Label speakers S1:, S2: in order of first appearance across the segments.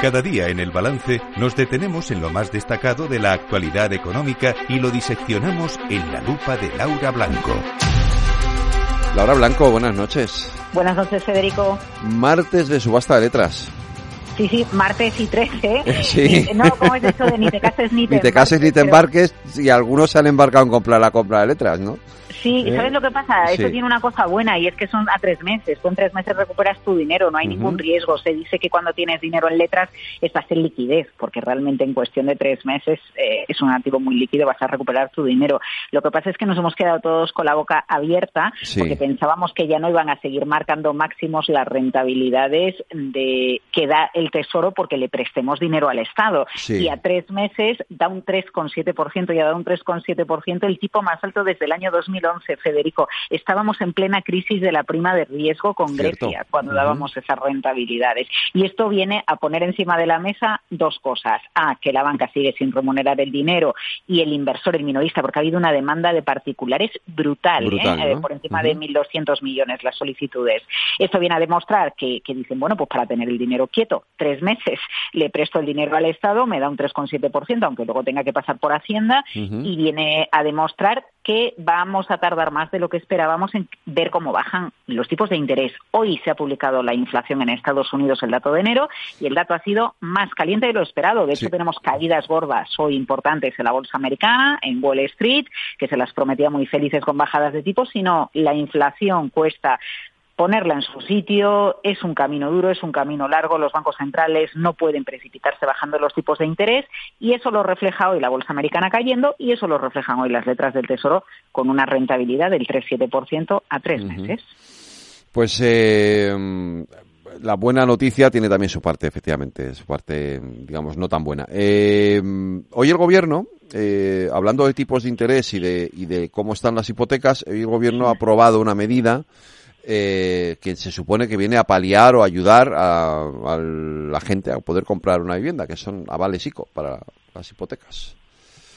S1: Cada día en el balance nos detenemos en lo más destacado de la actualidad económica y lo diseccionamos en la lupa de Laura Blanco.
S2: Laura Blanco, buenas noches.
S3: Buenas noches, Federico.
S2: Martes de subasta de letras.
S3: Sí, sí, martes y 13.
S2: ¿eh? Sí.
S3: No, ¿cómo es eso de ni te cases ni te
S2: Ni te cases ni te embarques y algunos se han embarcado en comprar la compra de letras, ¿no?
S3: Sí, ¿y sabes lo que pasa? Eso tiene una cosa buena y es que son a tres meses. Tú en tres meses recuperas tu dinero, no hay ningún riesgo. Se dice que cuando tienes dinero en letras estás en liquidez, porque realmente en cuestión de tres meses eh, es un activo muy líquido, vas a recuperar tu dinero. Lo que pasa es que nos hemos quedado todos con la boca abierta porque pensábamos que ya no iban a seguir marcando máximos las rentabilidades de que da el Tesoro porque le prestemos dinero al Estado. Y a tres meses da un 3,7% y ha dado un 3,7% el tipo más alto desde el año 2011 Federico. Estábamos en plena crisis de la prima de riesgo con Grecia cuando dábamos esas rentabilidades. Y esto viene a poner encima de la mesa dos cosas. A, que la banca sigue sin remunerar el dinero y el inversor, el minorista, porque ha habido una demanda de particulares brutal, ¿eh? Eh, por encima de 1.200 millones las solicitudes. Esto viene a demostrar que, dicen, bueno, pues para tener el dinero quieto, tres meses le presto el dinero al Estado, me da un 3,7%, aunque luego tenga que pasar por Hacienda, y viene a demostrar que vamos a tardar más de lo que esperábamos en ver cómo bajan los tipos de interés. Hoy se ha publicado la inflación en Estados Unidos el dato de enero y el dato ha sido más caliente de lo esperado. De hecho, tenemos caídas gordas hoy importantes en la bolsa americana, en Wall Street, que se las prometía muy felices con bajadas de tipos, sino la inflación cuesta ponerla en su sitio. Es un camino duro, es un camino largo. Los bancos centrales no pueden precipitarse bajando los tipos de interés y eso lo refleja hoy la bolsa americana cayendo y eso lo reflejan hoy las letras del Tesoro con una rentabilidad del 3,7% a tres meses.
S2: Pues eh, la buena noticia tiene también su parte, efectivamente, su parte, digamos, no tan buena. Eh, hoy el gobierno, eh, hablando de tipos de interés y de, y de cómo están las hipotecas, hoy el gobierno ha aprobado una medida eh, que se supone que viene a paliar o ayudar a, la gente a poder comprar una vivienda, que son avales ICO para las hipotecas.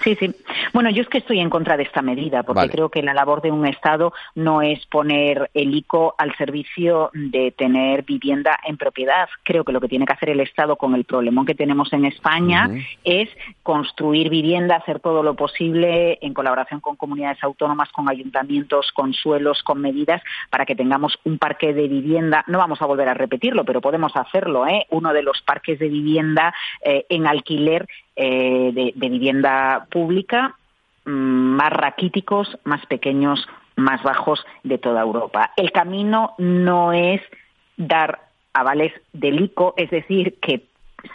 S3: Sí, sí. Bueno, yo es que estoy en contra de esta medida, porque creo que la labor de un Estado no es poner el ICO al servicio de tener vivienda en propiedad. Creo que lo que tiene que hacer el Estado con el problemón que tenemos en España es construir vivienda, hacer todo lo posible en colaboración con comunidades autónomas, con ayuntamientos, con suelos, con medidas, para que tengamos un parque de vivienda. No vamos a volver a repetirlo, pero podemos hacerlo. ¿eh? Uno de los parques de vivienda eh, en alquiler eh, de, vivienda pública mm, más raquíticos, más pequeños, más bajos de toda Europa. El camino no es dar avales del ICO, es decir, que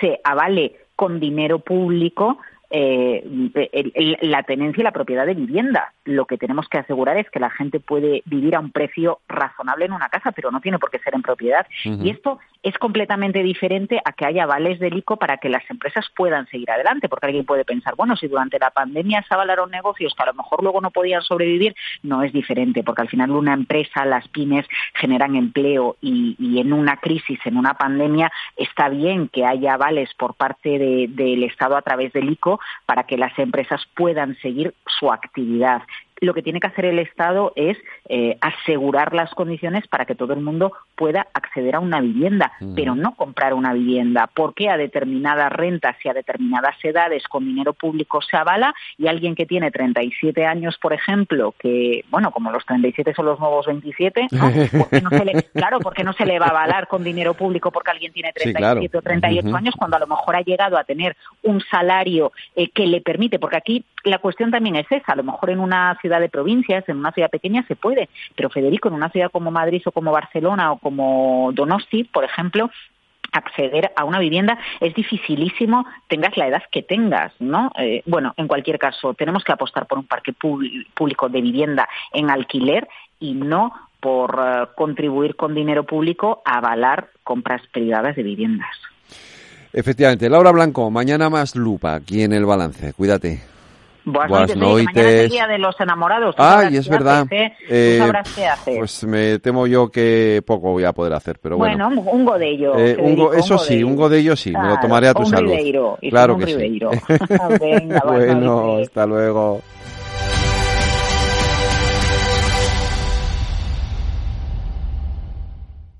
S3: se avale con dinero público eh, la tenencia y la propiedad de vivienda. Lo que tenemos que asegurar es que la gente puede vivir a un precio razonable en una casa, pero no tiene por qué ser en propiedad. Y esto es completamente diferente a que haya vales del ICO para que las empresas puedan seguir adelante, porque alguien puede pensar, bueno, si durante la pandemia se avalaron negocios que a lo mejor luego no podían sobrevivir, no es diferente, porque al final una empresa, las pymes generan empleo y, en una crisis, en una pandemia, está bien que haya vales por parte del Estado a través del ICO para que las empresas puedan seguir su actividad lo que tiene que hacer el Estado es eh, asegurar las condiciones para que todo el mundo pueda acceder a una vivienda, pero no comprar una vivienda, porque a determinadas rentas y a determinadas edades con dinero público se avala y alguien que tiene 37 años, por ejemplo, que, bueno, como los 37 son los nuevos 27, ¿no? claro, porque no se le va a avalar con dinero público porque alguien tiene 37 o 38 años cuando a lo mejor ha llegado a tener un salario eh, que le permite, porque aquí la cuestión también es esa, a lo mejor en una ciudad de provincias, en una ciudad pequeña se puede, pero Federico, en una ciudad como Madrid o como Barcelona o como Donosti, por ejemplo, acceder a una vivienda es dificilísimo, tengas la edad que tengas, ¿no? Eh, bueno, en cualquier caso, tenemos que apostar por un parque público de vivienda en alquiler y no por eh, contribuir con dinero público a avalar compras privadas de viviendas.
S2: Efectivamente. Laura Blanco, mañana más lupa aquí en el balance. Cuídate.
S3: Buenas, noches. Mañana es el día de los enamorados.
S2: Ay, es verdad.
S3: eh, sabrás qué.
S2: Pues me temo yo que poco voy a poder hacer, pero bueno.
S3: Bueno, un godello.
S2: Eh, eso sí, un godello sí, me lo tomaré a tu
S3: un
S2: salud.
S3: Ribeiro,
S2: claro
S3: un
S2: que
S3: sí.
S2: Venga, bueno, hasta luego.